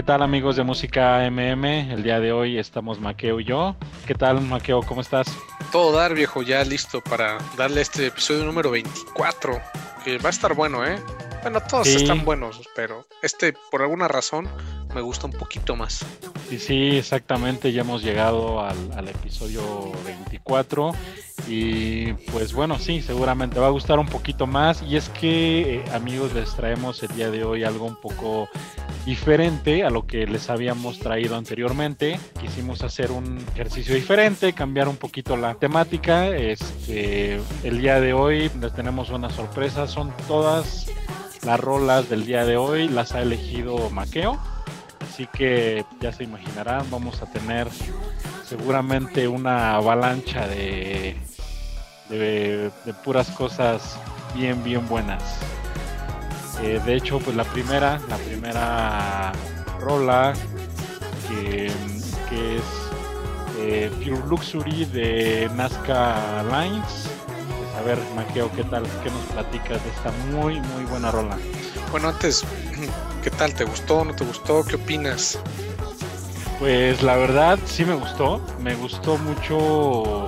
¿Qué tal amigos de Música MM? El día de hoy estamos Maqueo y yo. ¿Qué tal Maqueo? ¿Cómo estás? Todo dar viejo, ya listo para darle este episodio número 24, que va a estar bueno, ¿eh? Bueno, todos están buenos, pero este por alguna razón me gusta un poquito más. Sí, sí, exactamente, ya hemos llegado al, episodio 24 y pues bueno, sí, seguramente va a gustar un poquito más y es que eh, amigos les traemos el día de hoy algo un poco diferente a lo que les habíamos traído anteriormente. Quisimos hacer un ejercicio diferente, cambiar un poquito la temática. Este, el día de hoy les tenemos una sorpresa, son todas las rolas del día de hoy las ha elegido Maqueo. Así que ya se imaginarán, vamos a tener seguramente una avalancha de, de, puras cosas bien, bien buenas. Eh, de hecho, pues la primera, la primera rola que, es eh, Pure Luxury de Nazca Lines a ver, Maqueo, ¿qué tal? ¿Qué nos platicas de esta muy, muy buena rola? Bueno, antes, ¿qué tal? ¿Te gustó? ¿No te gustó? ¿Qué opinas? Pues la verdad sí me gustó. Me gustó mucho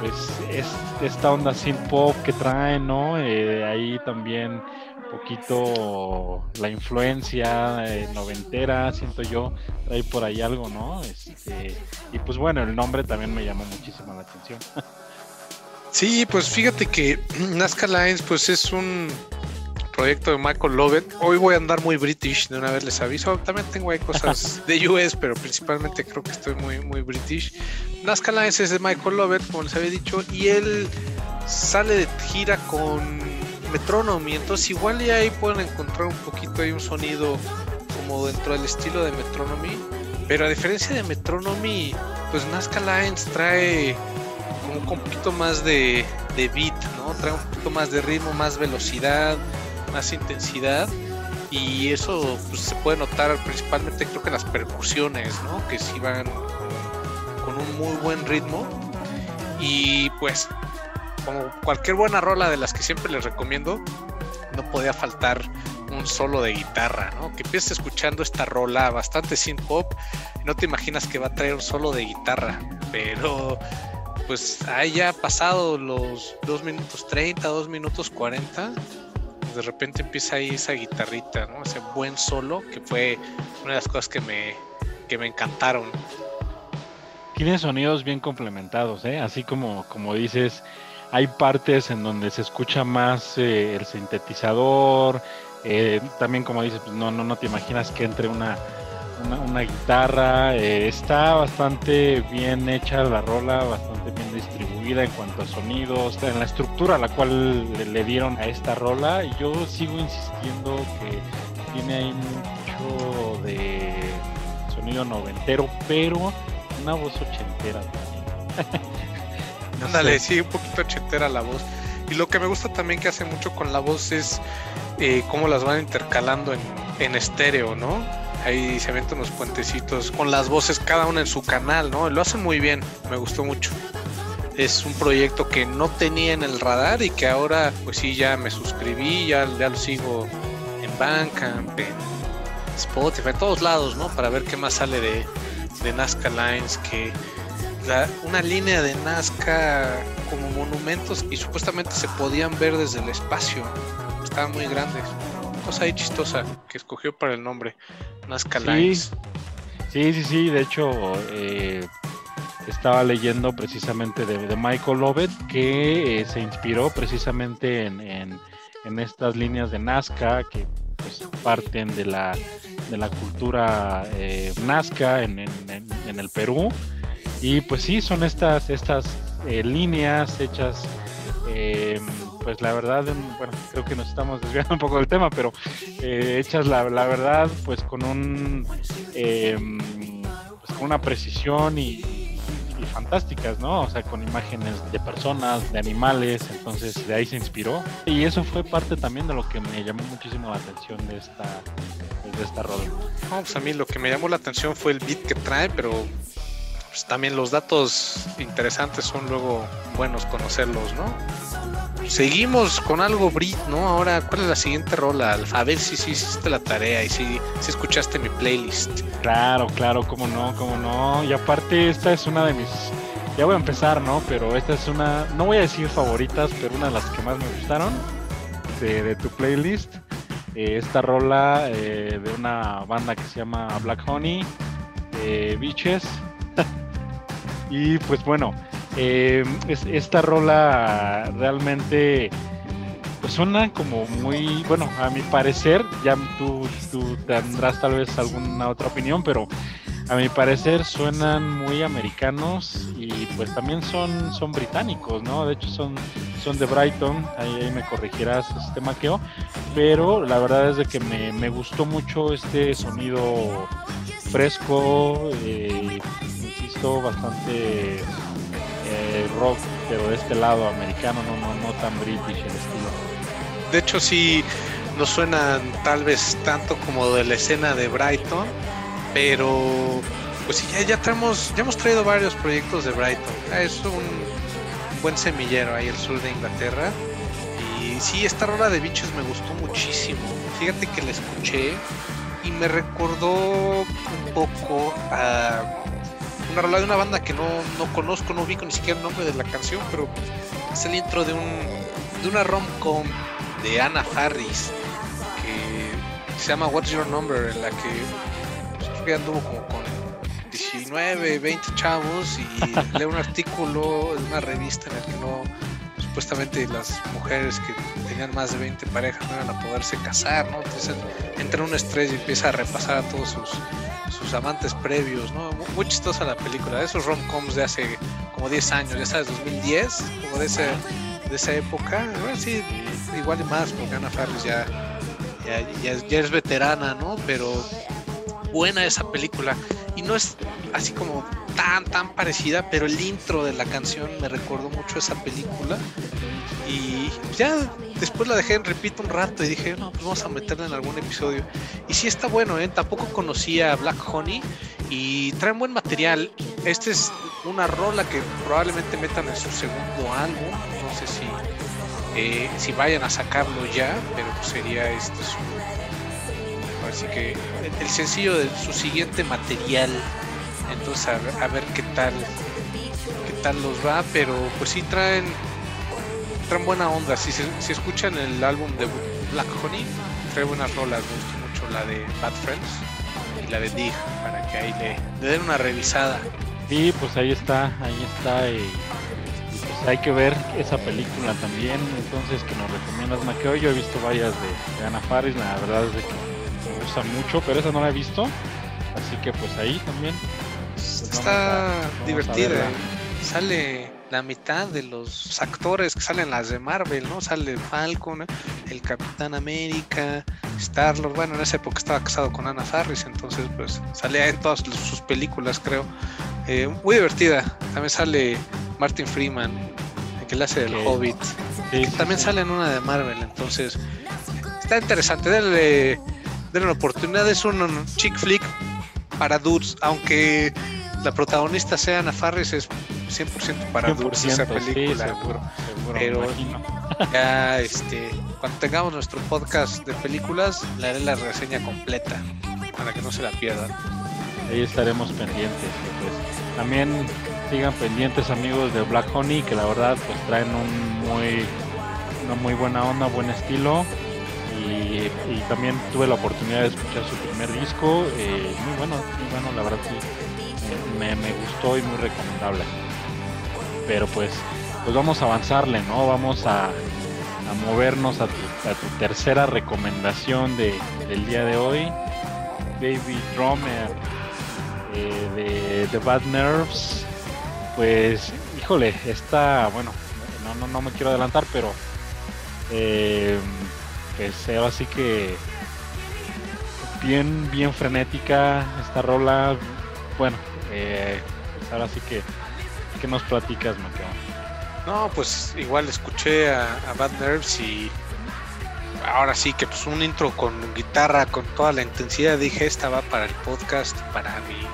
pues es, esta onda sin pop que trae, ¿no? Eh, ahí también un poquito la influencia eh, noventera, siento yo, trae por ahí algo, ¿no? Este, y pues bueno, el nombre también me llamó muchísimo la atención. Sí, pues fíjate que Nazca Lines pues es un proyecto de Michael Lovett. Hoy voy a andar muy british, de una vez les aviso. También tengo ahí cosas de US, pero principalmente creo que estoy muy, muy british. Nazca Lines es de Michael Lovett, como les había dicho, y él sale de gira con Metronomy, entonces igual y ahí pueden encontrar un poquito ahí un sonido como dentro del estilo de Metronomy. Pero a diferencia de Metronomy, pues Nazca Lines trae un poquito más de, beat, ¿no? Trae un poquito más de ritmo, más velocidad, más intensidad. Y eso pues, se puede notar principalmente creo que las percusiones, ¿no? Que sí van con, un muy buen ritmo. Y pues, como cualquier buena rola de las que siempre les recomiendo, no podía faltar un solo de guitarra, ¿no? Que empieces escuchando esta rola bastante sin pop no te imaginas que va a traer un solo de guitarra, pero pues ahí ya pasado los 2 minutos 30, 2 minutos 40, de repente empieza ahí esa guitarrita. Ese buen solo, que fue una de las cosas que me, que me encantaron. Tiene sonidos bien complementados, ¿eh? Así como, como dices, hay partes en donde se escucha más eh, el sintetizador, eh, también como dices, pues no, no, no te imaginas que entre una una, guitarra. Eh, está bastante bien hecha la rola, bastante bien distribuida en cuanto a sonidos, en la estructura a la cual le, dieron a esta rola. Yo sigo insistiendo que tiene ahí mucho de sonido noventero, pero una voz ochentera también. Ándale, sí, un poquito ochentera la voz. Y lo que me gusta también que hace mucho con la voz es eh, cómo las van intercalando en, en estéreo, ¿no? Ahí se aventan unos puentecitos con las voces, cada una en su canal, ¿no? Lo hacen muy bien, me gustó mucho. Es un proyecto que no tenía en el radar y que ahora, pues sí, ya me suscribí, ya, ya lo sigo en Bandcamp, en Spotify, en todos lados, ¿no? Para ver qué más sale de, de Nazca Lines, que una línea de Nazca como monumentos y supuestamente se podían ver desde el espacio. Estaban muy grandes cosa ahí chistosa que escogió para el nombre, Nazca sí. Sí, sí, sí, de hecho eh, estaba leyendo precisamente de, Michael Lovett que eh, se inspiró precisamente en, estas líneas de Nazca que pues, parten de la, de la cultura eh, Nazca en, el Perú. Y pues sí, son estas, estas líneas hechas pues la verdad, bueno, creo que nos estamos desviando un poco del tema, pero eh, hechas la, verdad, pues con un em, pues con una precisión y, fantásticas, ¿no? O sea, con imágenes de personas, de animales, entonces de ahí se inspiró. Y eso fue parte también de lo que me llamó muchísimo la atención de esta, de esta rola. pues a mí lo que me llamó la atención fue el beat que trae, pero pues también los datos interesantes son luego buenos conocerlos, ¿no? Seguimos con algo Brit, ¿no? Ahora, ¿cuál es la siguiente rola? A ver si hiciste la tarea y si, si escuchaste mi playlist. Claro, claro, cómo no, cómo no. Y aparte, esta es una de mis. Ya voy a empezar, ¿no? Pero esta es una. No voy a decir favoritas, pero una de las que más me gustaron de, tu playlist. Eh, esta rola eh, de una banda que se llama Black Honey, eh, Beaches. y pues bueno, eh, esta rola realmente pues suena como muy, bueno, a mi parecer, ya tú, tú tendrás tal vez alguna otra opinión, pero a mi parecer suenan muy americanos y pues también son, son británicos, ¿no? De hecho son, son de Brighton, ahí, me corregirás este maqueo, pero la verdad es de que me, me gustó mucho este sonido fresco, eh, insisto, bastante eh, rock, pero de este lado americano, no, no, no tan british el estilo. De hecho, sí, no suenan tal vez tanto como de la escena de Brighton, pero pues ya, ya tenemos, ya hemos traído varios proyectos de Brighton. Ah, es un, buen semillero ahí el sur de Inglaterra. Y sí, esta rola de bichos me gustó muchísimo. Fíjate que la escuché y me recordó un poco a una rola de una banda que no, conozco, no ubico ni siquiera el nombre de la canción, pero es el intro de un de una rom-com de Anna Harris que se llama What's Your Number, en la que pues, anduvo como con 19, 20 chavos y lee un artículo en una revista en el que no supuestamente las mujeres que tenían más de 20 parejas no iban a poderse casar, ¿no? Entonces entra en un estrés y empieza a repasar a todos sus sus amantes previos, ¿no? Muy, chistosa la película, esos rom-coms de hace como 10 años, ya sabes, 2010, como de, ese, de esa época, bueno, sí, igual y más, porque Ana Faris ya, ya, ya, es veterana, ¿no? Pero buena esa película, y no es así como tan, tan parecida, pero el intro de la canción me recordó mucho esa película, y ya después la dejé en repito un rato y dije, no, pues vamos a meterla en algún episodio. Y sí está bueno, ¿eh? Tampoco conocía Black Honey y traen buen material. Esta es una rola que probablemente metan en su segundo álbum. No sé si, eh, si vayan a sacarlo ya, pero pues sería este su. Así que el sencillo de su siguiente material. Entonces a a ver qué tal qué tal los va, pero pues sí traen traen buena onda. Si, si escuchan el álbum de Black Honey, trae buenas rolas. Me gustó mucho la de Bad Friends y la de Dig, para que ahí le, den una revisada. Sí, pues ahí está, ahí está. Y, pues hay que ver esa película también. Entonces, que nos recomiendas, Maqueo. Yo he visto varias de, Ana Faris, la verdad es de que me gusta mucho, pero esa no la he visto. Así que, pues ahí también. Pues está divertida. Sale la mitad de los actores que salen las de Marvel, ¿no? Sale Falcon, el Capitán América, Star-Lord. Bueno, en esa época estaba casado con Anna Faris, entonces pues salía en todas sus películas, creo. Eh, muy divertida. También sale Martin Freeman, el que le hace el Hobbit. también sale en una de Marvel, entonces está interesante. Denle, denle una oportunidad. Es un chick flick para dudes, aunque la protagonista sea Ana Farris es 100% para dulce esa película. seguro, Pero ya este, cuando tengamos nuestro podcast de películas, le haré la reseña completa para que no se la pierdan. Ahí estaremos pendientes. Pues, también sigan pendientes amigos de Black Honey, que la verdad pues traen un muy una muy buena onda, buen estilo. Y, también tuve la oportunidad de escuchar su primer disco, eh, muy bueno, muy bueno, la verdad sí me, gustó y muy recomendable. Pero pues, pues vamos a avanzarle, ¿no? Vamos a, a movernos a tu, tercera recomendación de, del día de hoy. Baby Drummer eh, de The Bad Nerves. Pues, híjole, está, bueno, no, no, no me quiero adelantar, pero eh, pues así que bien, bien frenética esta rola. Bueno, eh, pues ahora sí que, ¿qué nos platicas, Maqueo? No, pues igual escuché a, Bad Nerves y ahora sí que pues un intro con guitarra, con toda la intensidad, dije, esta va para el podcast, para mi,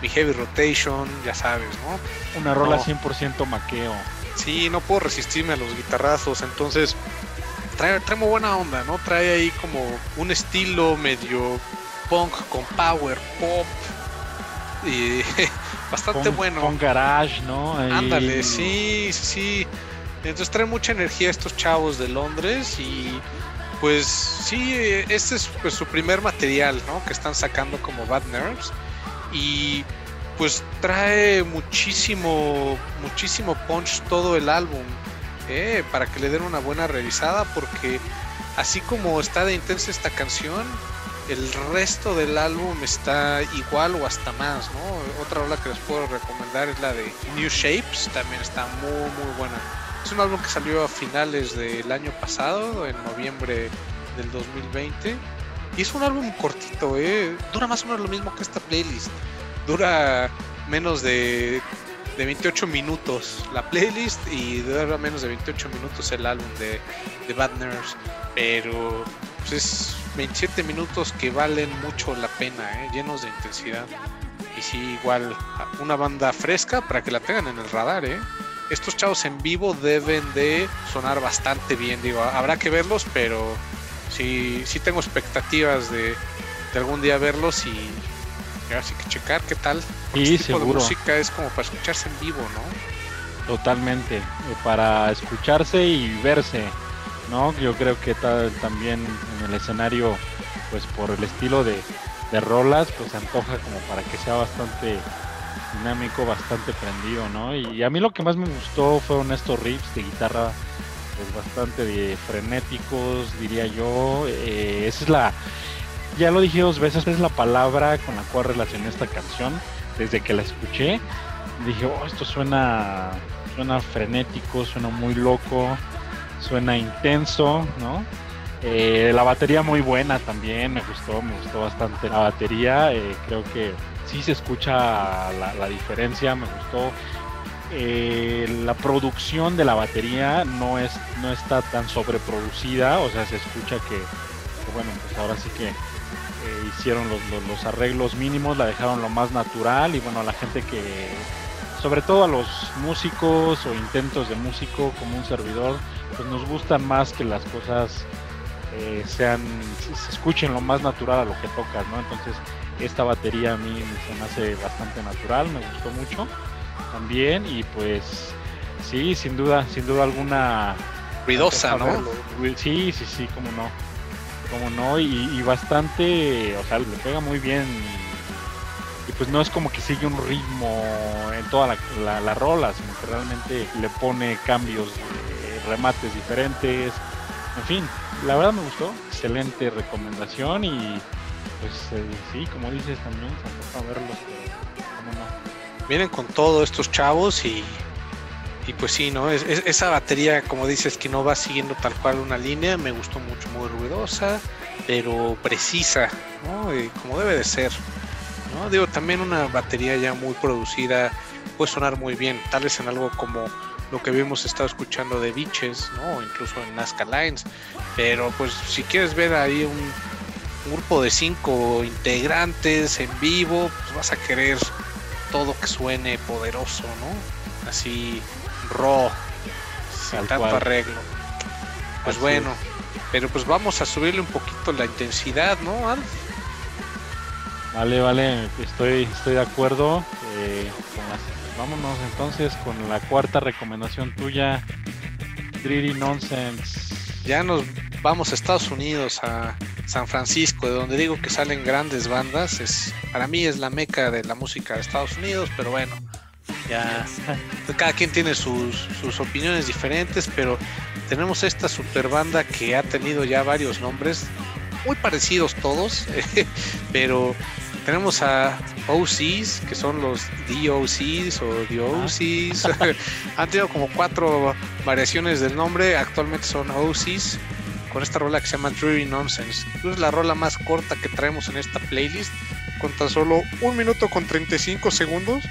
mi heavy rotation, ya sabes, ¿no? Una rola 100% maqueo. Sí, no puedo resistirme a los guitarrazos, entonces trae, trae muy buena onda, ¿no? Trae ahí como un estilo medio punk con power pop y bastante bueno. Con garage, ¿no? Ándale, sí, sí. Entonces trae mucha energía estos chavos de Londres y pues sí, este es pues, su primer material, ¿no? Que están sacando como Bad Nerves y pues trae muchísimo, muchísimo punch todo el álbum, ¿eh? para que le den una buena revisada, porque así como está de intensa esta canción, el resto del álbum está igual o hasta más, ¿no? Otra rola que les puedo recomendar es la de New Shapes, también está muy, muy buena. Es un álbum que salió a finales del año pasado, en noviembre del 2020. Y es un álbum cortito, ¿eh? Dura más o menos lo mismo que esta playlist dura menos de, de 28 minutos la playlist y dura menos de 28 minutos el álbum de, de Bad Nerves. Pero pues es 27 minutos que valen mucho la pena, ¿eh? llenos de intensidad. Y sí, igual una banda fresca para que la tengan en el radar. ¿eh? Estos chavos en vivo deben de sonar bastante bien. Digo, habrá que verlos, pero sí, sí tengo expectativas de, de algún día verlos y Así que checar qué tal. Y este tipo de música es como para escucharse en vivo, ¿no? Totalmente, para escucharse y verse, ¿no? Yo creo que tal, también en el escenario, pues por el estilo de, de rolas, pues se antoja como para que sea bastante dinámico, bastante prendido, ¿no? Y a mí lo que más me gustó fueron estos riffs de guitarra, pues bastante frenéticos, diría yo. Eh, esa es la, ya lo dije dos veces, es la palabra con la cual relacioné esta canción. Desde que la escuché, dije, oh, esto suena, suena frenético, suena muy loco, suena intenso, ¿no? Eh, la batería muy buena también, me gustó, me gustó bastante la batería. Eh, creo que sí se escucha la, diferencia, me gustó. Eh, la producción de la batería no es no está tan sobreproducida, o sea, se escucha que bueno, pues ahora sí que hicieron los, arreglos mínimos, la dejaron lo más natural y bueno, a la gente que, sobre todo a los músicos o intentos de músico como un servidor, pues nos gustan más que las cosas eh, sean, se escuchen lo más natural a lo que tocas, ¿no? Entonces esta batería a mí se me hace bastante natural, me gustó mucho también y pues sí, sin duda, sin duda alguna ruidosa, ¿no? Sí, sí, sí, como no como no, y, bastante, o sea, le pega muy bien. Y pues no es como que sigue un ritmo en toda la, la, rola, sino que realmente le pone cambios, remates diferentes. En fin, la verdad me gustó, excelente recomendación y pues eh, sí, como dices también, se a verlos. Vienen con todos estos chavos y y pues sí, ¿no? Es, esa batería, como dices, que no va siguiendo tal cual una línea, me gustó mucho, muy ruidosa, pero precisa, como debe de ser. Digo, también una batería ya muy producida puede sonar muy bien, tal vez en algo como lo que habíamos estado escuchando de Beaches, ¿no? incluso en Nazca Lines, pero pues si quieres ver ahí un, grupo de cinco integrantes en vivo, pues vas a querer todo que suene poderoso, ¿no? Así Raw, sin tanto arreglo. Pues bueno, pero pues vamos a subirle un poquito la intensidad, ¿no, Vale, vale, estoy, estoy de acuerdo. Eh, vámonos entonces con la cuarta recomendación tuya, Dreary Nonsense. Ya nos vamos a Estados Unidos, a San Francisco, de donde digo que salen grandes bandas. Es, para mí es la meca de la música de Estados Unidos, pero bueno, ya cada quien tiene sus, opiniones diferentes, pero tenemos esta super banda que ha tenido ya varios nombres, muy parecidos todos, pero tenemos a OCs, que son los DOCs o DOCs, han tenido como cuatro variaciones del nombre, actualmente son OCs, con esta rola que se llama Dreary Nonsense. Es la rola más corta que traemos en esta playlist, con tan solo un minuto con 35 segundos.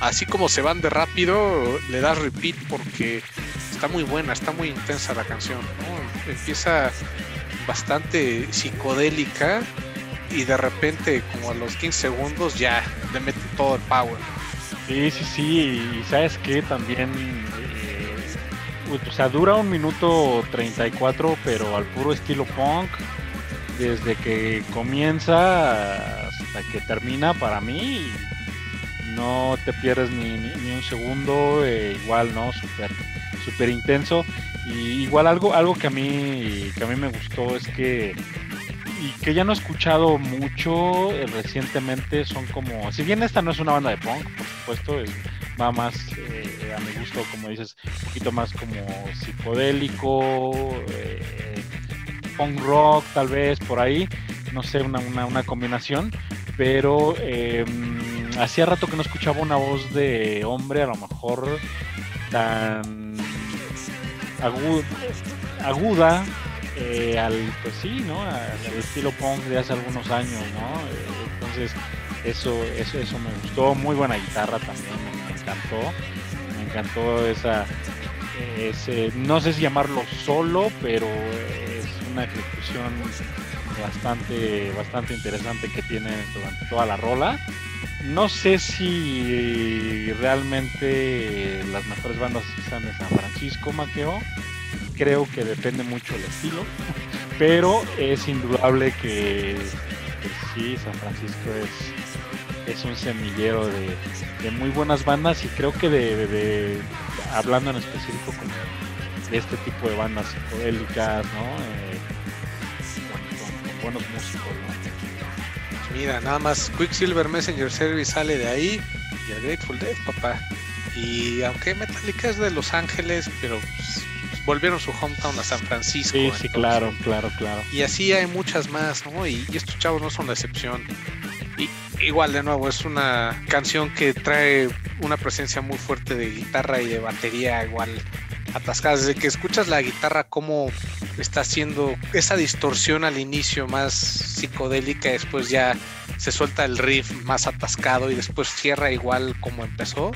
Así como se van de rápido, le das repeat porque está muy buena, está muy intensa la canción. Empieza bastante psicodélica y de repente, como a los 15 segundos, ya le mete todo el power. Sí, sí, sí, y sabes que también eh, o sea, dura un minuto 34, pero al puro estilo punk, desde que comienza hasta que termina, para mí, no te pierdes ni, un segundo, eh, igual, ¿no? Súper super intenso. Y igual algo, algo que a mí, que a mí me gustó es que y que ya no he escuchado mucho eh, recientemente son como, si bien esta no es una banda de punk, por supuesto, es, va más eh, a mi gusto, como dices, un poquito más como psicodélico, eh, punk rock tal vez por ahí, no sé, una, una, combinación, pero em, hacía rato que no escuchaba una voz de hombre, a lo mejor tan aguda eh, al, pues sí, ¿no? Al, estilo punk de hace algunos años, ¿no? Eh, entonces, eso, eso, eso me gustó. Muy buena guitarra también, me, encantó. Me encantó esa, ese, no sé si llamarlo solo, pero es una ejecución bastante, bastante interesante que tiene durante toda la rola. No sé si realmente las mejores bandas están de San Francisco, Maqueo creo que depende mucho el estilo, pero es indudable que, sí, San Francisco es, es un semillero de, muy buenas bandas y creo que de, hablando en específico como de este tipo de bandas psicodélicas, ¿no? Eh, con, buenos músicos, Mira, nada más Quicksilver Messenger Service sale de ahí y el Grateful Dead, papá. Y aunque Metallica es de Los Ángeles, pero pues, volvieron su hometown a San Francisco. Sí, sí, claro, claro, claro. Y así hay muchas más, ¿no? Y, estos chavos no son la excepción. Y igual, de nuevo, es una canción que trae una presencia muy fuerte de guitarra y de batería igual atascada. Desde que escuchas la guitarra, cómo está haciendo esa distorsión al inicio más psicodélica, después ya se suelta el riff más atascado y después cierra igual como empezó,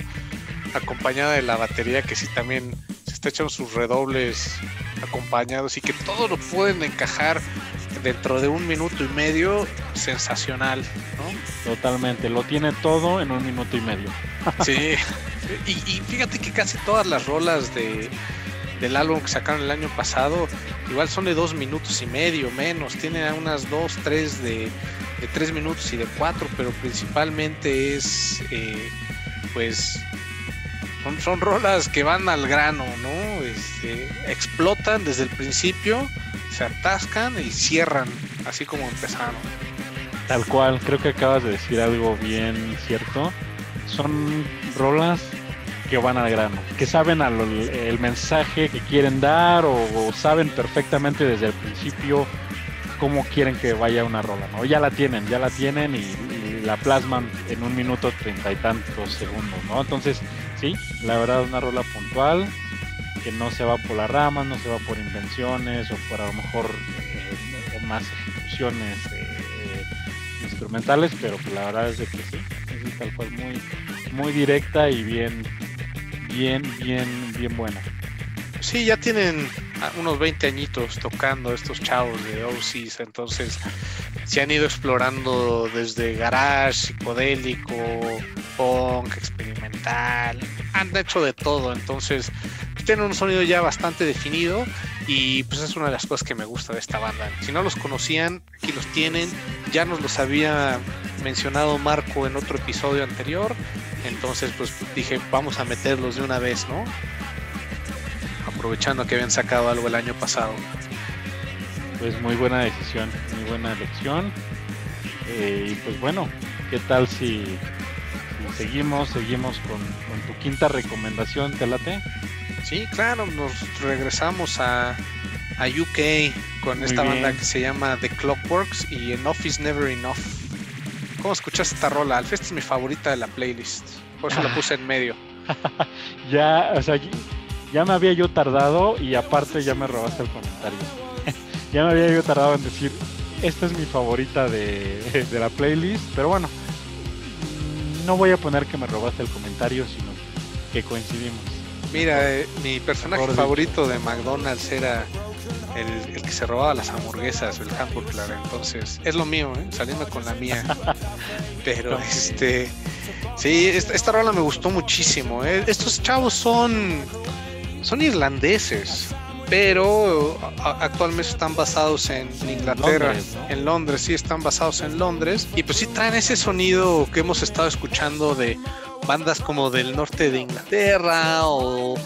acompañada de la batería que sí también está echando sus redobles acompañados y que todo lo pueden encajar dentro de un minuto y medio, sensacional, ¿no? Totalmente, lo tiene todo en un minuto y medio. Sí, y, fíjate que casi todas las rolas de, del álbum que sacaron el año pasado, igual son de dos minutos y medio, menos, tienen unas dos, tres de, de tres minutos y de cuatro, pero principalmente es, eh, pues, son, rolas que van al grano, ¿no? Este, explotan desde el principio, se atascan y cierran, así como empezaron. Tal cual, creo que acabas de decir algo bien cierto. Son rolas que van al grano, que saben el mensaje que quieren dar o, saben perfectamente desde el principio cómo quieren que vaya una rola, ¿no? Ya la tienen, ya la tienen y, la plasman en un minuto treinta y tantos segundos, ¿no? Entonces, sí, la verdad una rola puntual, que no se va por las ramas, no se va por invenciones o por a lo mejor eh, más ejecuciones eh, instrumentales, pero pues la verdad es de que sí, es tal cual muy, muy directa y bien, bien, bien, bien buena. Sí, ya tienen unos 20 añitos tocando estos chavos de OCs, entonces se han ido explorando desde garage, psicodélico, punk, experimental, han hecho de todo, entonces tienen un sonido ya bastante definido y pues es una de las cosas que me gusta de esta banda. Si no los conocían, aquí los tienen, ya nos los había mencionado Marco en otro episodio anterior, entonces pues dije vamos a meterlos de una vez, ¿no? aprovechando que habían sacado algo el año pasado. Pues muy buena decisión, muy buena elección. Eh, y pues bueno, ¿qué tal si, seguimos, seguimos con, tu quinta recomendación, ¿te late? Sí, claro, nos regresamos a, a UK con esta banda que se llama The Clockworks y Enough is Never Enough. ¿Cómo escuchas esta rola? Alfest es mi favorita de la playlist, por eso la puse en medio. ya, o sea, ya me había yo tardado y aparte ya me robaste el comentario. Ya me había yo tardado en decir, esta es mi favorita de, la playlist, pero bueno, no voy a poner que me robaste el comentario, sino que coincidimos. Mira, eh, mi personaje favorito de McDonald's era el, que se robaba las hamburguesas, el hamburger, entonces es lo mío, ¿eh? saliendo con la mía. Pero este, sí, esta, rola me gustó muchísimo. ¿eh? Estos chavos son son irlandeses, pero actualmente están basados en Inglaterra, en Londres, sí, están basados en Londres, y pues sí traen ese sonido que hemos estado escuchando de bandas como del norte de Inglaterra o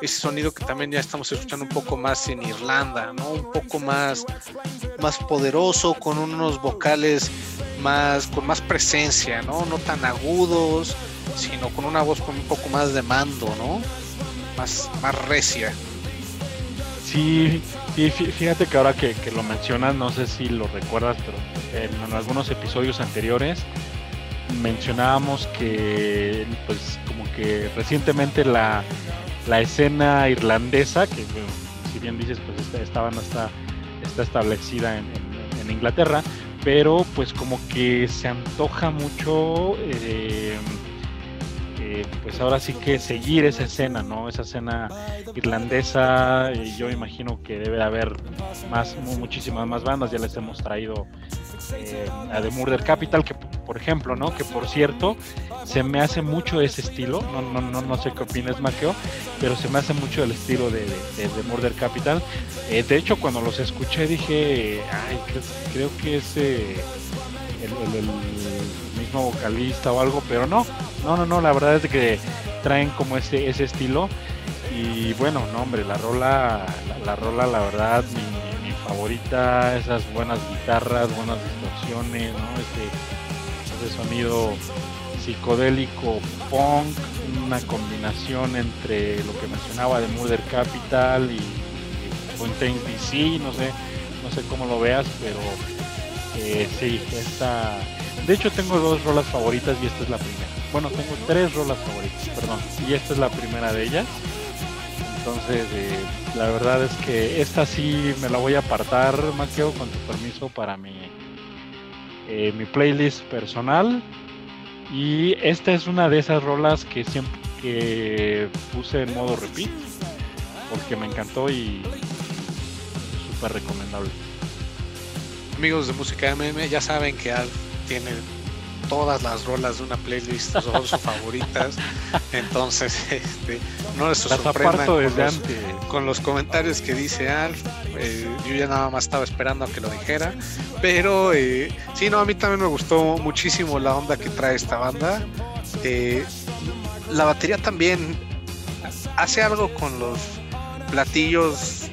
ese sonido que también ya estamos escuchando un poco más en Irlanda, ¿no? Un poco más, más poderoso, con unos vocales más, con más presencia, ¿no? No tan agudos, sino con una voz con un poco más de mando, ¿no? Más, más recia. Sí, fíjate que ahora que, lo mencionas, no sé si lo recuerdas, pero en, algunos episodios anteriores mencionábamos que, pues, como que recientemente la, la escena irlandesa, que si bien dices, pues esta, no está, está establecida en, Inglaterra, pero pues como que se antoja mucho, eh, eh, pues ahora sí que seguir esa escena, ¿no? Esa escena irlandesa, y yo imagino que debe haber más, muchísimas más bandas, ya les hemos traído eh, a The Murder Capital, que por ejemplo, ¿no? Que por cierto, se me hace mucho ese estilo, no, no, no, no sé qué opinas, Maqueo, pero se me hace mucho el estilo de, de, Murder Capital. Eh, de hecho, cuando los escuché dije, ay, creo, que es eh, el, vocalista o algo, pero no, no, no, no, la verdad es que traen como ese, ese estilo. Y bueno, no, hombre, la rola, la, rola, la verdad, mi, favorita, esas buenas guitarras, buenas distorsiones, ¿no? Ese, ese sonido psicodélico punk, una combinación entre lo que mencionaba de Murder Capital y, Fontaine DC, no sé, no sé cómo lo veas, pero eh, sí, esta... De hecho tengo dos rolas favoritas y esta es la primera. Bueno, tengo tres rolas favoritas, perdón, y esta es la primera de ellas. Entonces, eh, la verdad es que esta sí me la voy a apartar, Maqueo, con tu permiso, para mi, eh, mi playlist personal. Y esta es una de esas rolas que siempre que puse en modo repeat porque me encantó y súper recomendable. Amigos de Música MM, ya saben que Al tiene todas las rolas de una playlist, son sus favoritas. Entonces, este, no les sorprendan con los, con los, comentarios que dice Alf. Eh, yo ya nada más estaba esperando a que lo dijera. Pero eh, sí, no, a mí también me gustó muchísimo la onda que trae esta banda. Eh, la batería también hace algo con los platillos,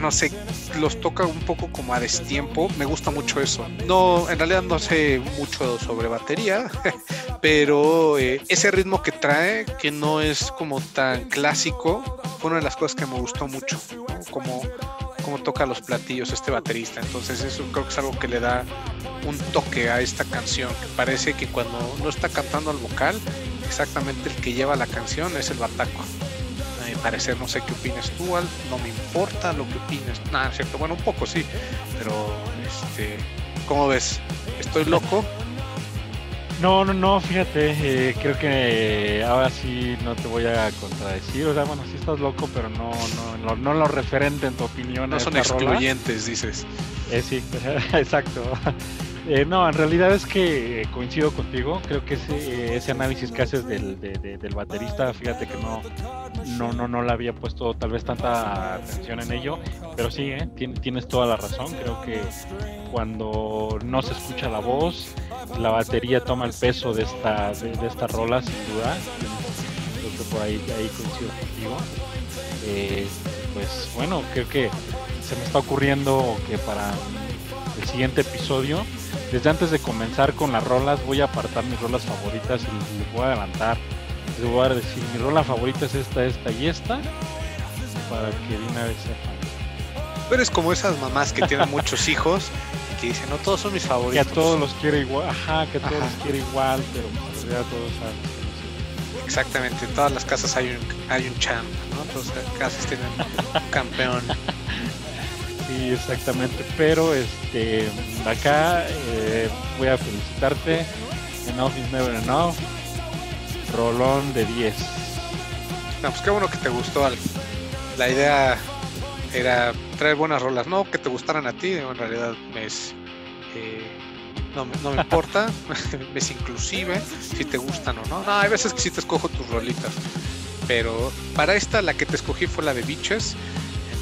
no sé, los toca un poco como a destiempo. Me gusta mucho eso. No, en realidad no sé mucho sobre batería, pero eh, ese ritmo que trae, que no es como tan clásico, fue una de las cosas que me gustó mucho. Como, como toca los platillos este baterista. Entonces eso creo que es algo que le da un toque a esta canción, que parece que cuando no está cantando al vocal, exactamente el que lleva la canción es el bataco parecer, no sé qué opinas tú, Al, no me importa lo que opines, nada, cierto, bueno, un poco sí, pero, este, ¿cómo ves? ¿Estoy loco? No, no, no, fíjate, eh, creo que ahora sí no te voy a contradecir, o sea, bueno, sí estás loco, pero no, no, no, lo referente en tu opinión. No son excluyentes, dices. Eh, sí, exacto. Eh, no, en realidad es que eh, coincido contigo. Creo que ese, ese análisis que haces del, del baterista, fíjate que no, no, no, no le había puesto tal vez tanta atención en ello, pero sí, ¿eh? tienes toda la razón. Creo que cuando no se escucha la voz, la batería toma el peso de esta, de, esta rola, sin duda. Creo que por ahí, ahí coincido contigo. pues bueno, creo que se me está ocurriendo que para el siguiente episodio desde antes de comenzar con las rolas, voy a apartar mis rolas favoritas y les voy a adelantar. Les voy a decir, mi rola favorita es esta, esta y esta, para que de una vez sepan. Tú eres como esas mamás que tienen muchos hijos y que dicen, no, todos son mis favoritos. Que a todos los quiere igual, ajá, que a todos los quiere igual, pero en realidad todos saben. Exactamente, en todas las casas hay un, hay un champ, ¿no? Todas las casas tienen un campeón. Sí, exactamente. Pero este acá eh, voy a felicitarte. Enough is never enough. Rolón de 10. No, pues qué bueno que te gustó. La idea era traer buenas rolas, no que te gustaran a ti, en realidad es, eh, no, no, me importa, es inclusive si te gustan o no. No, hay veces que sí te escojo tus rolitas, pero para esta la que te escogí fue la de Beaches.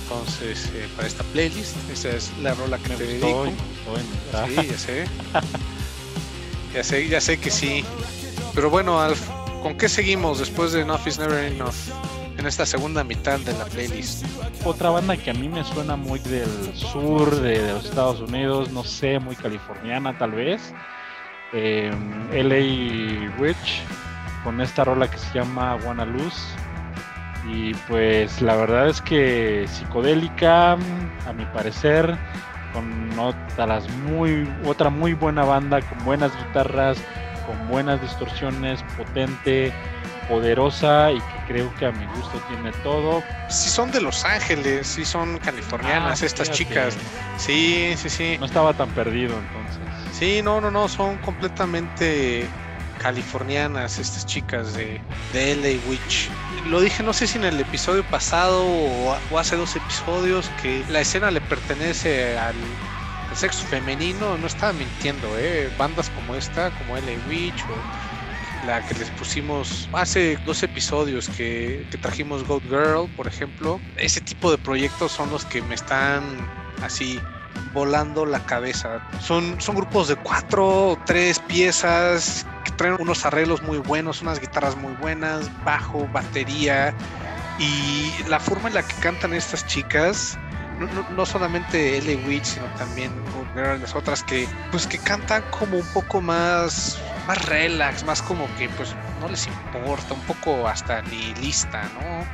Entonces, eh, para esta playlist, esa es la rola que Me te gustó, dedico. me gustó, Sí, ya sé. ya sé, ya sé que sí. Pero bueno, Alf, ¿con qué seguimos después de Enough is Never Enough? En esta segunda mitad de la playlist. Otra banda que a mí me suena muy del sur de, de los Estados Unidos, no sé, muy californiana tal vez. Eh, LA Witch, con esta rola que se llama Wanna Luz. Y pues la verdad es que psicodélica, a mi parecer, con otras muy, otra muy buena banda, con buenas guitarras, con buenas distorsiones, potente, poderosa y que creo que a mi gusto tiene todo. Sí son de Los Ángeles, sí son californianas Ah, estas fíjate. chicas. Sí, sí, sí. No estaba tan perdido entonces. Sí, no, no, no, son completamente californianas estas chicas de, de LA Witch. Lo dije, no sé si en el episodio pasado o, hace dos episodios, que la escena le pertenece al, al sexo femenino, no estaba mintiendo, ¿eh? Bandas como esta, como LA Witch o la que les pusimos hace dos episodios que, que trajimos Goat Girl, por ejemplo. Ese tipo de proyectos son los que me están así volando la cabeza. Son, son grupos de cuatro o tres piezas que traen unos arreglos muy buenos, unas guitarras muy buenas, bajo, batería y la forma en la que cantan estas chicas. No, no- no solamente L. Witch, sino también las otras que pues que cantan como un poco más más relax, más como que pues no les importa, un poco hasta nihilista, ¿no?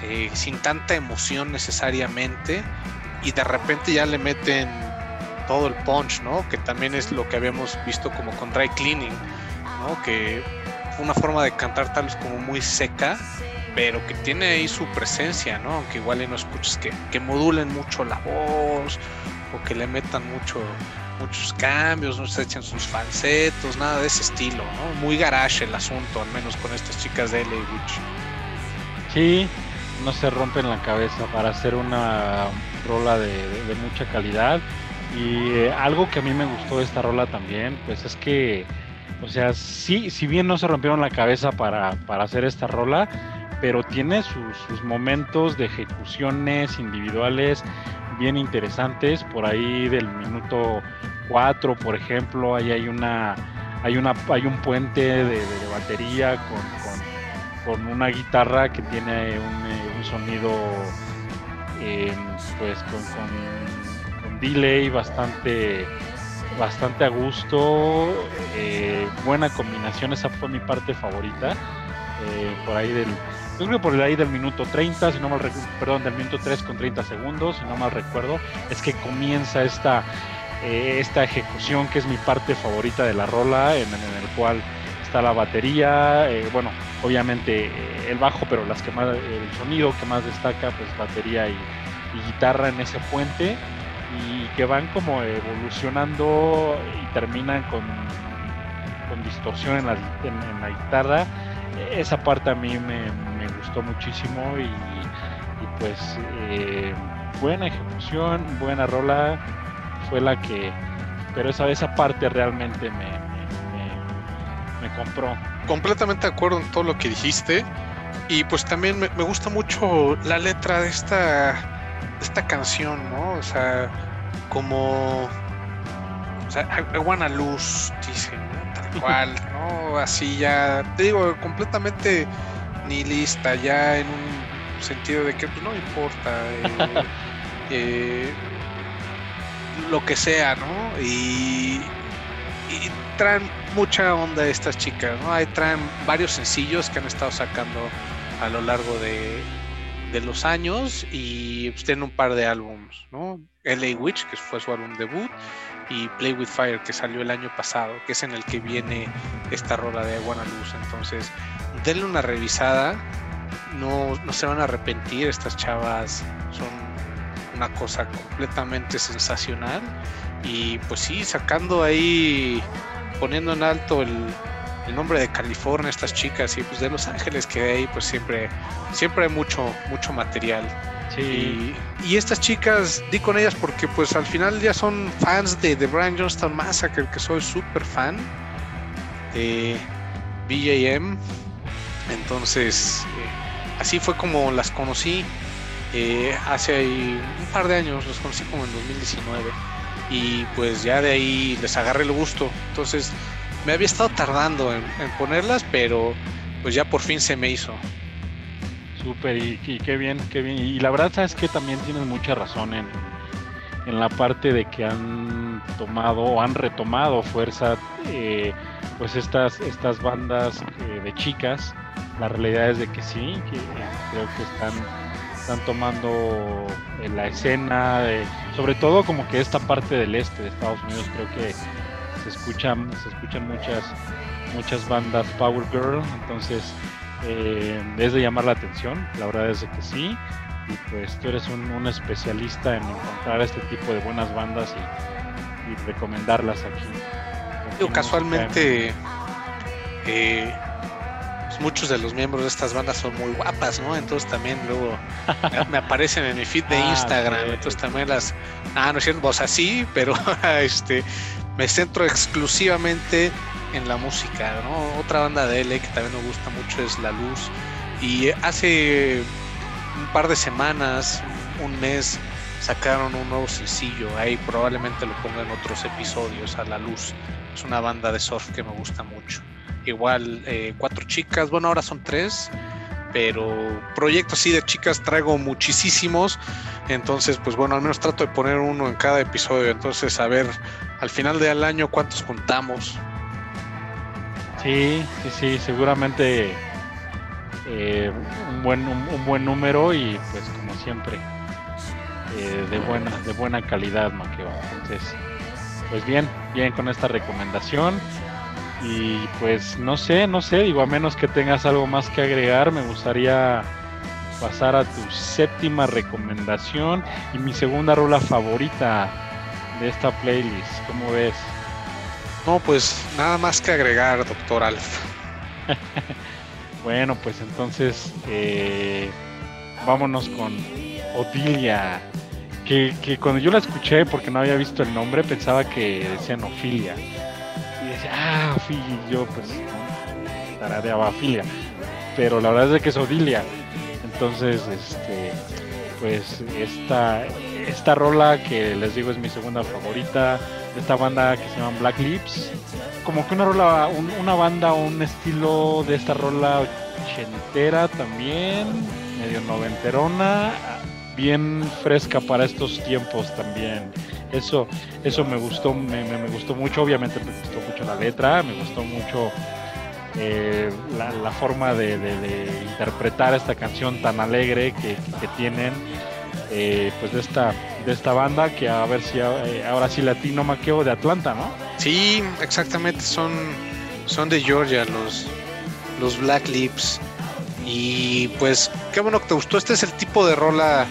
Eh, sin tanta emoción necesariamente y de repente ya le meten todo el punch, ¿no? Que también es lo que habíamos visto como con Dry Cleaning, ¿no? Que una forma de cantar tal vez como muy seca, pero que tiene ahí su presencia, ¿no? Aunque igual no escuches que, que modulen mucho la voz o que le metan mucho muchos cambios, no se echan sus falsetos, nada de ese estilo, ¿no? Muy garage el asunto, al menos con estas chicas de LA Witch. Sí, no se rompen la cabeza para hacer una rola de, de- de mucha calidad. Y eh, algo que a mí me gustó de esta rola también, pues es que, o sea, sí, si bien no se rompieron la cabeza para, para hacer esta rola, pero tiene sus, sus momentos de ejecuciones individuales bien interesantes. Por ahí del minuto 4, por ejemplo, ahí hay una, hay una, hay un puente de, batería con, con una guitarra que tiene un, eh, un sonido eh, pues con, delay bastante bastante a gusto. Eh, buena combinación esa fue mi parte favorita eh, por ahí del creo por ahí del minuto 30 si no mal perdón del minuto 3 con 30 segundos si no mal recuerdo es que comienza esta eh, esta ejecución que es mi parte favorita de la rola en, en el cual está la batería, eh, bueno, obviamente eh, el bajo, pero las que más, el sonido que más destaca, pues batería y, guitarra en ese puente y que van como evolucionando y terminan con, con distorsión en la, en- la guitarra. Esa parte a mí me, me gustó muchísimo y, pues eh, buena ejecución, buena rola fue la que, pero esa, esa parte realmente me, me- me- me compró. Completamente de acuerdo en todo lo que dijiste. Y pues también me, me gusta mucho la letra de esta, de esta canción, ¿no? O sea, como. O sea, I, I wanna lose, dice, ¿no? Tal cual, ¿no? Así ya. Te digo, completamente nihilista, ya en un sentido de que pues, no importa. eh, eh, lo que sea, ¿no? Y, y traen mucha onda estas chicas, ¿no? Ahí traen varios sencillos que han estado sacando a lo largo de, de los años y pues, tienen un par de álbumes, ¿no? LA Witch, que fue su álbum debut, y Play with Fire, que salió el año pasado, que es en el que viene esta rola de Wanna Luz. Entonces, denle una revisada, no, no se van a arrepentir, estas chavas son una cosa completamente sensacional y pues sí, sacando ahí, poniendo en alto el, el nombre de California, estas chicas y pues de Los Ángeles, que de ahí pues siempre, siempre hay mucho, mucho material. Sí, Y, y estas chicas, di con ellas porque pues al final ya son fans de The Brian Johnston Massacre, que soy súper fan de BJM. Entonces, eh, así fue como las conocí eh, hace un par de años, los conocí como en 2019 y pues ya de ahí les agarré el gusto. Entonces me había estado tardando en, ponerlas, pero pues ya por fin se me hizo. Súper, y, qué bien, qué bien. Y la verdad es que también tienes mucha razón en, en la parte de que han tomado o han retomado fuerza eh, pues estas, estas bandas eh, de chicas. La realidad es de que sí, que creo que están, están tomando la escena, sobre todo como que esta parte del este de Estados Unidos creo que se escuchan, se escuchan muchas, muchas bandas Power Girl, entonces eh, es de llamar la atención, la verdad es que sí, y pues tú eres un, especialista en encontrar este tipo de buenas bandas y, recomendarlas aquí. casualmente, eh, pues muchos de los miembros de estas bandas son muy guapas, ¿no? Entonces también luego me aparecen en mi feed de ah, Instagram, entonces también las... Ah, no es cierto, vos así, pero este me centro exclusivamente en la música, ¿no? Otra banda de L que también me gusta mucho es La Luz. Y hace un par de semanas, un mes, sacaron un nuevo sencillo. Ahí probablemente lo ponga en otros episodios a La Luz. Es una banda de surf que me gusta mucho. Igual eh, cuatro chicas, bueno ahora son tres, pero proyectos así de chicas traigo muchísimos. Entonces, pues bueno, al menos trato de poner uno en cada episodio. Entonces, a ver al final del año cuántos contamos. Sí, sí, sí, seguramente eh, un, buen, un, buen número y pues como siempre eh, de buena de buena calidad, Maqueo. Entonces, pues bien, bien con esta recomendación y pues no sé, no sé, digo a menos que tengas algo más que agregar, me gustaría pasar a tu séptima recomendación y mi segunda rola favorita de esta playlist. ¿Cómo ves? No, pues nada más que agregar, doctor Alf. bueno, pues entonces eh, vámonos con Odilia. Que, que, cuando yo la escuché, porque no había visto el nombre, pensaba que decían Ofilia. Ah, yo pues tarareaba Ofilia. Pero la verdad es que es Odilia. Entonces, este, pues esta, esta rola que les digo es mi segunda favorita esta banda que se llama Black Lips. Como que una rola, una banda, un estilo de esta rola ochentera también, medio noventerona, bien fresca para estos tiempos también. Eso, eso me gustó, me, me, gustó mucho, obviamente me gustó mucho la letra, me gustó mucho eh, la, forma de, interpretar esta canción tan alegre que, que tienen eh, pues de esta de esta banda que a ver si eh, ahora sí latino maqueo de Atlanta, ¿no? Sí, exactamente, son, son de Georgia los, los Black Lips. Y pues qué bueno que te gustó. Este es el tipo de rola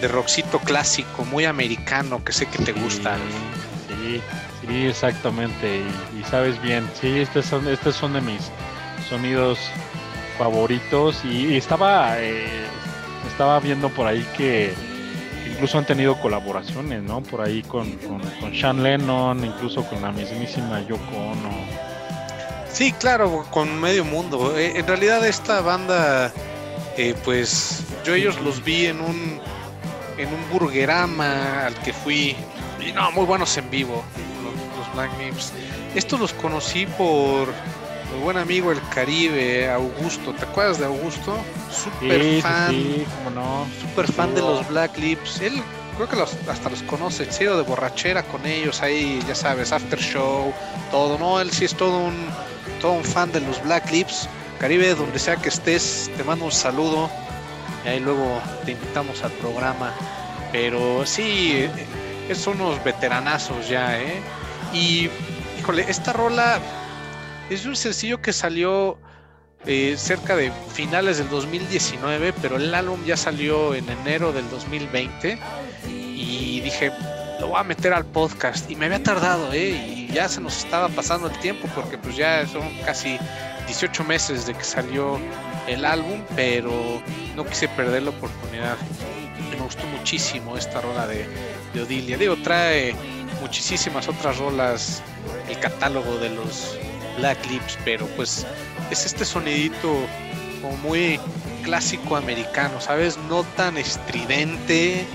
de rockcito clásico, muy americano, que sé que te gusta. Sí, sí, exactamente. Y, sabes bien, sí, estos son, estos son de mis sonidos favoritos. Y, estaba, eh, estaba viendo por ahí que incluso han tenido colaboraciones, ¿no? Por ahí con, con, Sean Lennon, incluso con la mismísima Yoko Ono. Sí, claro, con medio mundo. Eh, en realidad esta banda, eh, pues yo ellos los vi en un en un burgerama al que fui y no, muy buenos en vivo, los, Black Nips. Estos los conocí por mi buen amigo el Caribe, Augusto. ¿Te acuerdas de Augusto? Super fan. Sí, no. Super fan de los Black Lips. Él creo que los, hasta los conoce. Se de borrachera con ellos ahí, ya sabes, after show, todo. No, él sí es todo un, todo un fan de los Black Lips. Caribe, donde sea que estés, te mando un saludo. Y ahí luego te invitamos al programa. Pero sí, son unos veteranazos ya, ¿eh? Y, híjole, esta rola es un sencillo que salió eh, cerca de finales del 2019, pero el álbum ya salió en enero del 2020 y dije, lo voy a meter al podcast y me había tardado, ¿eh? Y ya se nos estaba pasando el tiempo porque pues ya son casi 18 meses de que salió el álbum, pero no quise perder la oportunidad. Me gustó muchísimo esta rola de, de Odilia. Digo, trae muchísimas otras rolas, el catálogo de los Black Lips, pero pues es este sonidito como muy clásico americano, ¿sabes? No tan estridente,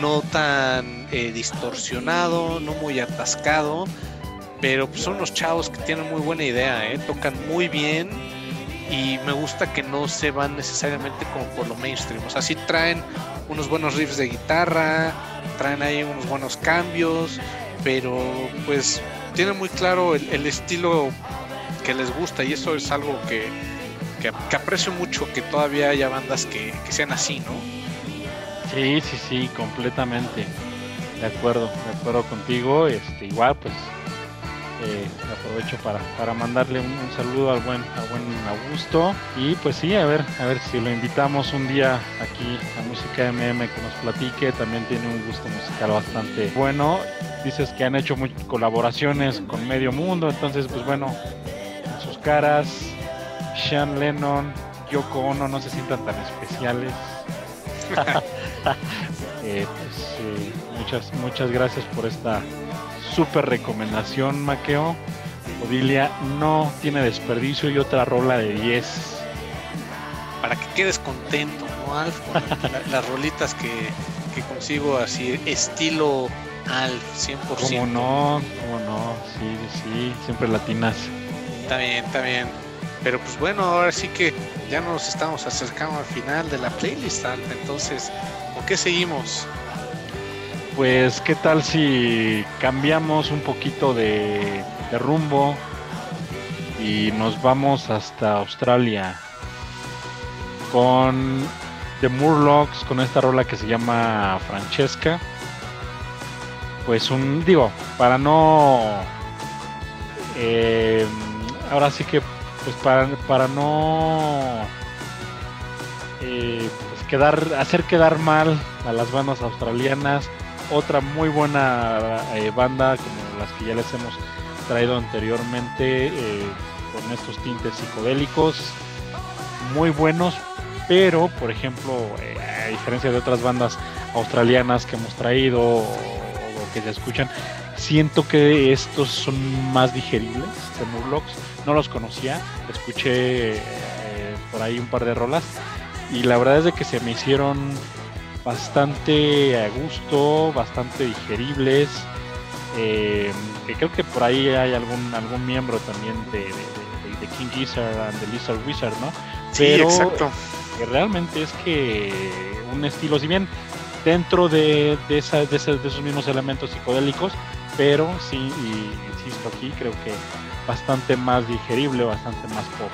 no tan eh, distorsionado, no muy atascado, pero pues, son unos chavos que tienen muy buena idea, ¿eh? tocan muy bien y me gusta que no se van necesariamente como por lo mainstream, o sea, sí traen unos buenos riffs de guitarra, traen ahí unos buenos cambios, pero pues tienen muy claro el, estilo que les gusta y eso es algo que, que, aprecio mucho que todavía haya bandas que, que sean así, ¿no? Sí, sí, sí, completamente. De acuerdo, de acuerdo contigo. Este, igual, pues eh, aprovecho para, para mandarle un, saludo al buen, a buen Augusto. Y pues sí, a ver, a ver si lo invitamos un día aquí a Música MM que nos platique. También tiene un gusto musical bastante bueno. Dices que han hecho muchas colaboraciones con medio mundo. Entonces, pues bueno, en sus caras, Sean Lennon, Yoko Ono no se sientan tan especiales. Eh, pues, eh, muchas, muchas gracias por esta super recomendación, Maqueo. Odilia no tiene desperdicio y otra rola de 10. Para que quedes contento, ¿no, Alf? Con las rolitas que, consigo así, estilo Alf, 100%. ¿Cómo no? ¿Cómo no? Sí, sí, siempre latinas. Está bien, está bien. Pero pues bueno, ahora sí que ya nos estamos acercando al final de la playlist, Alf. Entonces, ¿con qué seguimos? Pues, ¿qué tal si cambiamos un poquito de, rumbo y nos vamos hasta Australia con The Murlocs, con esta rola que se llama Francesca? Pues un, digo, para no... Eh, ahora sí que, pues para, para no... Eh, pues quedar, hacer quedar mal a las bandas australianas otra muy buena eh, banda como las que ya les hemos traído anteriormente eh, con estos tintes psicodélicos muy buenos pero por ejemplo eh, a diferencia de otras bandas australianas que hemos traído o, que se escuchan siento que estos son más digeribles de Murlocs no los conocía escuché por ahí un par de rolas y la verdad es de que se me hicieron bastante a gusto, bastante digeribles. Eh, que creo que por ahí hay algún algún miembro también de, King Gizzard and the Lizard Wizard, ¿no? Pero exacto. realmente es que un estilo, si bien dentro de, de, esa, de, esos mismos elementos psicodélicos, pero sí, y insisto aquí, creo que bastante más digerible, bastante más pop.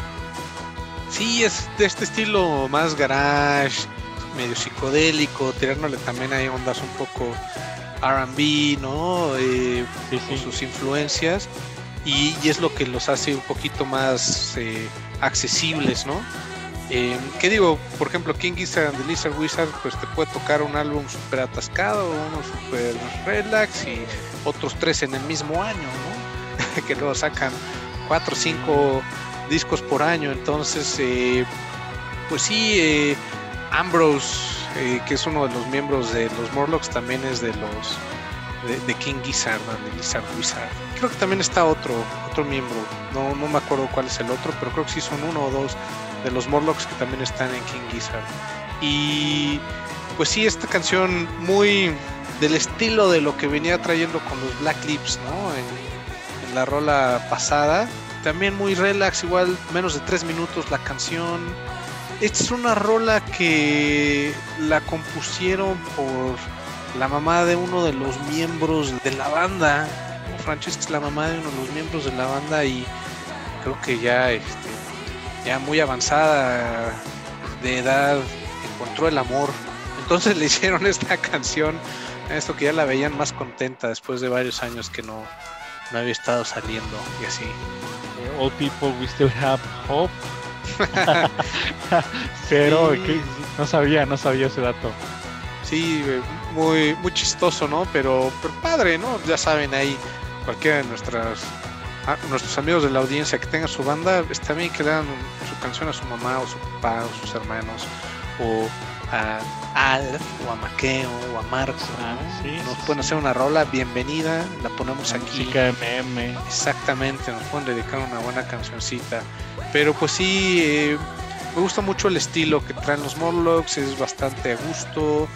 Sí, es de este estilo más garage, medio psicodélico, tirándole también hay ondas un poco RB, ¿no? Eh, Con sus influencias. Y, es lo que los hace un poquito más eh, accesibles, ¿no? Eh, ¿Qué digo? Por ejemplo, King Gizzard and the Lizard Wizard, pues te puede tocar un álbum super atascado, uno super relax y otros tres en el mismo año, ¿no? que luego sacan cuatro o cinco discos por año. Entonces, eh, pues sí, Ambrose, eh, que es uno de los miembros de los Morlocks, también es de los de, King Gizzard, de Lizard Wizard. Creo que también está otro, otro miembro, no, no me acuerdo cuál es el otro, pero creo que sí son uno o dos de los Morlocks que también están en King Gizzard. Y pues sí, esta canción muy del estilo de lo que venía trayendo con los Black Lips, ¿no? En, en la rola pasada. También muy relax, igual menos de tres minutos la canción esta es una rola que la compusieron por la mamá de uno de los miembros de la banda. Francesca es la mamá de uno de los miembros de la banda y creo que ya, este, ya muy avanzada de edad encontró el amor. Entonces le hicieron esta canción, esto que ya la veían más contenta después de varios años que no, no había estado saliendo y así. All people we still have hope. Pero no sabía, no sabía ese dato. Sí, muy, muy chistoso, ¿no? Pero, pero padre, ¿no? Ya saben ahí, cualquiera de nuestras nuestros amigos de la audiencia que tengan su banda, está bien que le dan su canción a su mamá o su papá o sus hermanos o a Al o a Maqueo o a Marco. Ah, nos pueden hacer una rola, bienvenida, la ponemos aquí. MM. Exactamente, nos pueden dedicar una buena cancioncita. Pero pues sí, eh, me gusta mucho el estilo que traen los Morlocks, es bastante a gusto.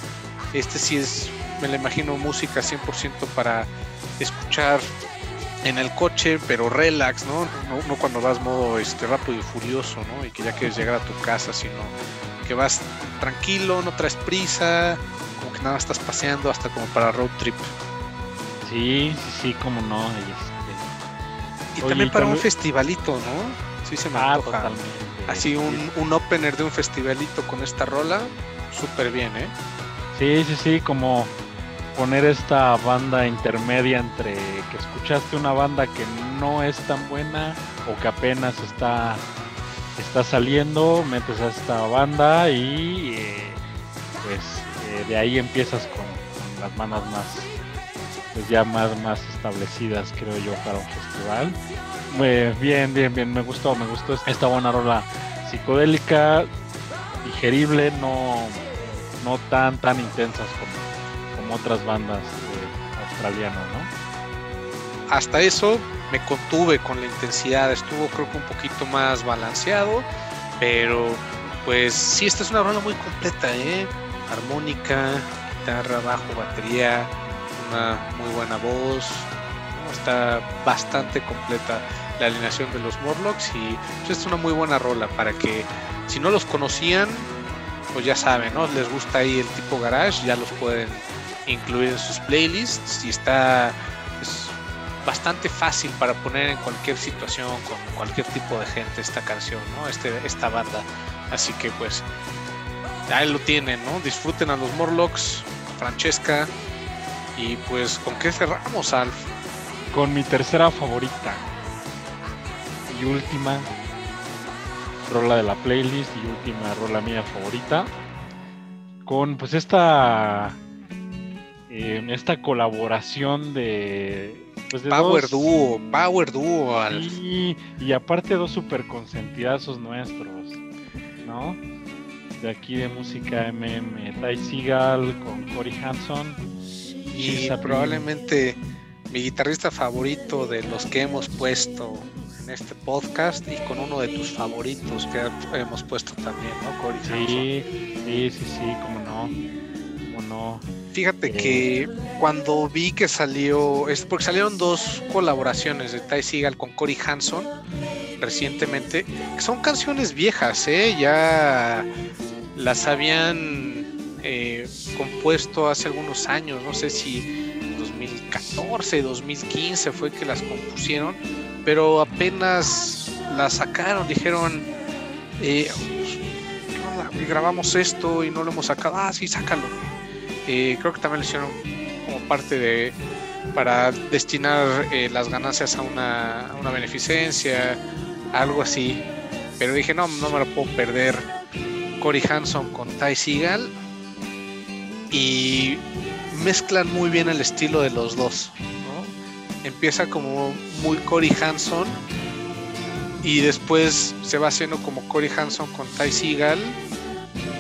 Este sí es, me lo imagino, música 100% para escuchar en el coche, pero relax, ¿no? ¿no? cuando vas modo este, rápido y furioso, ¿no? Y que ya quieres llegar a tu casa, sino que vas tranquilo, no traes prisa, como que nada estás paseando hasta como para road trip. Sí, sí, sí, como no. Y, este, también para un festivalito, ¿no? Sí se me ah, antoja. Así un, un opener de un festivalito con esta rola, súper bien, ¿eh? Sí, sí, sí, como poner esta banda intermedia entre que escuchaste una banda que no es tan buena o que apenas está está saliendo, metes a esta banda y eh, pues eh, de ahí empiezas con, las manos más pues ya más más establecidas creo yo para un festival. bien, bien, bien, me gustó, me gustó esta buena rola psicodélica, digerible, no no tan tan intensas como otras bandas eh, australianas, ¿no? Hasta eso me contuve con la intensidad, estuvo creo que un poquito más balanceado, pero pues sí, esta es una banda muy completa, ¿eh? Armónica, guitarra, bajo, batería, una muy buena voz, está bastante completa la alineación de los Morlocks y pues, es una muy buena rola para que si no los conocían, pues ya saben, ¿no? Les gusta ahí el tipo garage, ya los pueden incluir en sus playlists y está es bastante fácil para poner en cualquier situación con cualquier tipo de gente esta canción, ¿no? Este, esta banda. Así que pues ahí lo tienen, ¿no? Disfruten a los Morlocks, Francesca y pues con qué cerramos, Alf. Con mi tercera favorita y última rola de la playlist y última rola mía favorita con pues esta en esta colaboración de, pues Power Duo, Power Duo. y aparte dos super consentidazos nuestros, ¿no? De aquí de música MM, Ty Seagal con Cory Hanson. Y probablemente mi guitarrista favorito de los que hemos puesto en este podcast y con uno de tus favoritos que hemos puesto también, ¿no, Cory sí, Sí, sí, sí, como no, como no. Fíjate que cuando vi que salió, es porque salieron dos colaboraciones de Ty Seagal con Cory Hanson recientemente, que son canciones viejas, ¿eh? ya las habían eh, compuesto hace algunos años, no sé si 2014, 2015 fue que las compusieron, pero apenas las sacaron, dijeron, eh, grabamos esto y no lo hemos sacado, ah, sí, sácalo eh, creo que también lo hicieron como parte de para destinar eh, las ganancias a una, una, beneficencia, algo así. Pero dije, no, no me lo puedo perder. Cory Hanson con Ty Seagal. Y mezclan muy bien el estilo de los dos. Empieza como muy Cory Hanson. Y después se va haciendo como Cory Hanson con Ty Seagal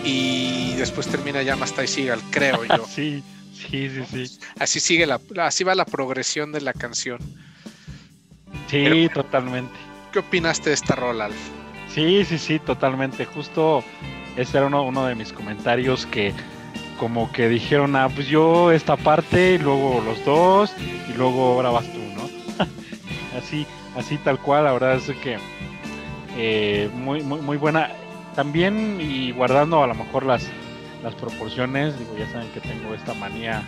y después termina ya más Ty Seagal, creo yo. sí, sí, sí, sí. Así sigue la, así va la progresión de la canción. Sí, totalmente. ¿Qué opinaste de esta rola, Alf? Sí, sí, sí, totalmente. Justo ese era uno, uno de mis comentarios que como que dijeron, ah, pues yo esta parte, y luego los dos, y luego ahora vas tú, ¿no? así, así tal cual, la verdad es que eh, muy, muy, muy buena también y guardando a lo mejor las, las proporciones, digo, ya saben que tengo esta manía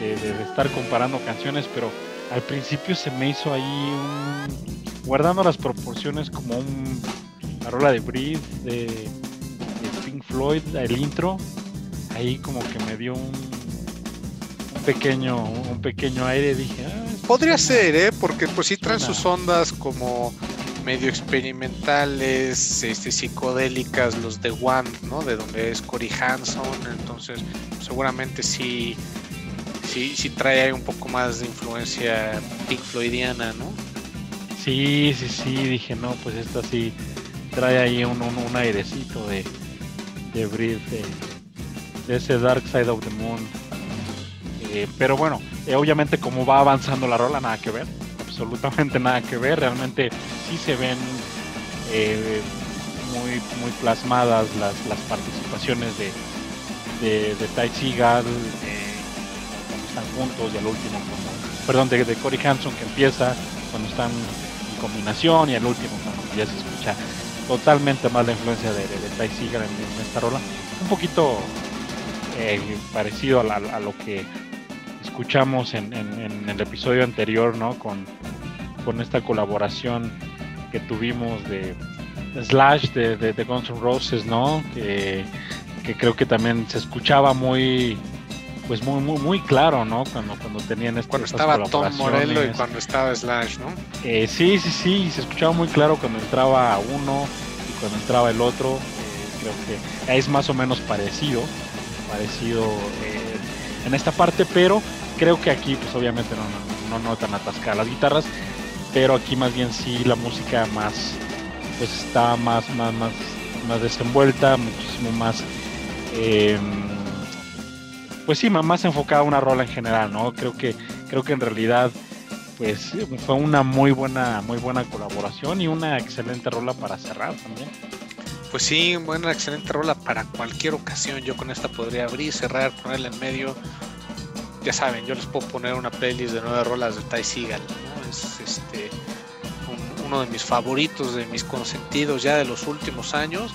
de, estar comparando canciones, pero al principio se me hizo ahí un, guardando las proporciones como un, la rola de Breathe de, Pink Floyd, el intro, ahí como que me dio un, un pequeño, un pequeño aire, dije, ah, Podría ser, ¿eh? Porque pues sí traen sus ondas como medio experimentales, este, psicodélicas, los de One, ¿no? De donde es Cory Hanson, entonces seguramente sí, sí, sí trae un poco más de influencia Pink Floydiana, ¿no? Sí, sí, sí, dije, no, pues esta sí trae ahí un, un, airecito de, de, ese Dark Side of the Moon. Eh, pero bueno, eh, obviamente como va avanzando la rola, nada que ver absolutamente nada que ver. Realmente sí se ven eh, muy, muy plasmadas las, las participaciones de, de, de Ty Seagal cuando están juntos y al último perdón, de, de Corey Hanson que empieza cuando están en combinación y al último ya se escucha totalmente más la influencia de, de, de Ty Seagal en, esta rola. Un poquito eh, parecido a, la, a, lo que escuchamos en, en, en, el episodio anterior, ¿no? Con, con esta colaboración que tuvimos de Slash de, de, de Guns N' Roses, ¿no? Que, que, creo que también se escuchaba muy pues muy muy muy claro, ¿no? Cuando cuando tenían este, cuando estaba Tom Morello y cuando estaba Slash, ¿no? Eh, sí, sí, sí, se escuchaba muy claro cuando entraba uno y cuando entraba el otro. Eh, creo que es más o menos parecido, parecido eh, en esta parte, pero creo que aquí, pues obviamente no, no, no, tan atascadas las guitarras, pero aquí más bien sí la música más pues está más más más, más desenvuelta muchísimo más eh, pues sí más enfocada a una rola en general no creo que creo que en realidad pues fue una muy buena muy buena colaboración y una excelente rola para cerrar también pues sí, buena, excelente rola para cualquier ocasión. Yo con esta podría abrir, cerrar, ponerla en medio. Ya saben, yo les puedo poner una playlist de nueve rolas de Ty Seagal. Es este uno de mis favoritos, de mis consentidos ya de los últimos años,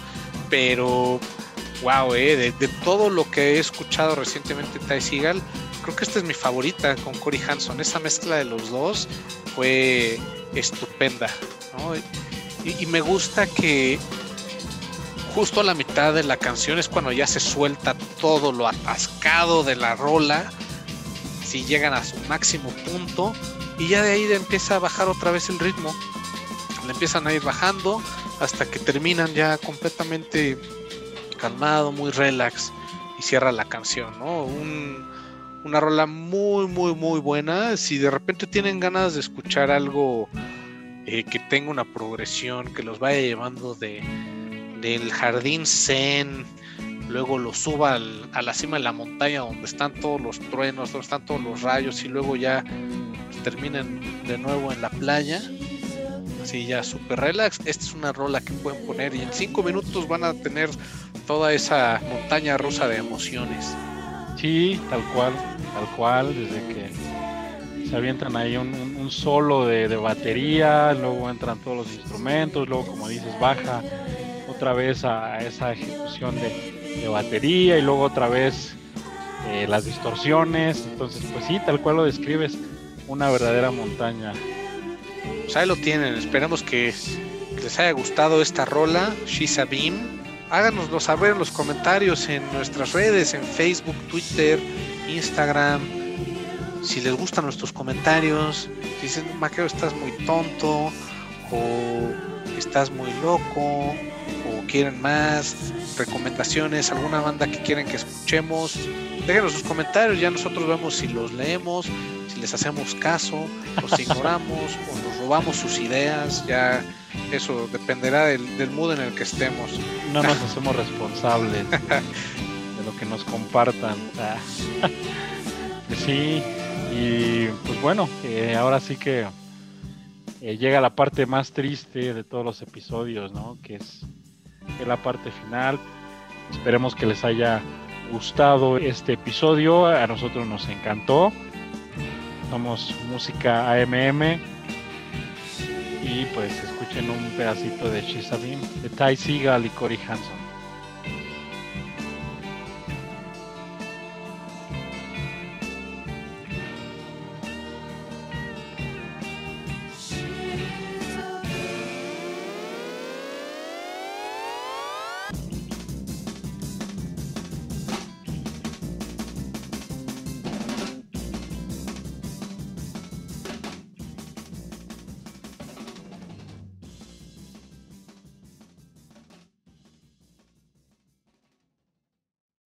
pero wow, eh, de, de, todo lo que he escuchado recientemente Ty Seagal, creo que esta es mi favorita con Cory Hanson. Esa mezcla de los dos fue estupenda, y, me gusta que justo a la mitad de la canción es cuando ya se suelta todo lo atascado de la rola, si llegan a su máximo punto, y ya de ahí empieza a bajar otra vez el ritmo le empiezan a ir bajando hasta que terminan ya completamente calmado, muy relax y cierra la canción, ¿no? Un, una rola muy, muy, muy buena. Si de repente tienen ganas de escuchar algo eh, que tenga una progresión, que los vaya llevando de, del jardín zen, luego lo suba al, a la cima de la montaña donde están todos los truenos, donde están todos los rayos y luego ya terminen de nuevo en la playa así ya super relax. Esta es una rola que pueden poner y en cinco minutos van a tener toda esa montaña rusa de emociones. Sí, tal cual, tal cual, desde que se avientan ahí un, un, solo de, batería, luego entran todos los instrumentos, luego como dices baja otra vez a, esa ejecución de, de, batería y luego otra vez eh, las distorsiones, entonces pues sí, tal cual lo describes, una verdadera montaña pues ahí lo tienen. Esperemos que les haya gustado esta rola, She's a Beam. Háganoslo saber en los comentarios en nuestras redes, en Facebook, Twitter, Instagram. Si les gustan nuestros comentarios, si dicen, Maqueo, estás muy tonto, o estás muy loco, o quieren más recomendaciones, alguna banda que quieren que escuchemos, déjenos sus comentarios, ya nosotros vemos si los leemos, si les hacemos caso, los ignoramos o nos robamos sus ideas, ya eso dependerá del, del mood en el que estemos. No nos hacemos responsables de lo que nos compartan. sí, y pues bueno, eh, ahora sí que eh, llega la parte más triste de todos los episodios, ¿no? Que es, la parte final. Esperemos que les haya gustado este episodio. A nosotros nos encantó. Somos música AMM. Y pues escuchen un pedacito de Shisabim de Ty Seagal y Cory Hanson.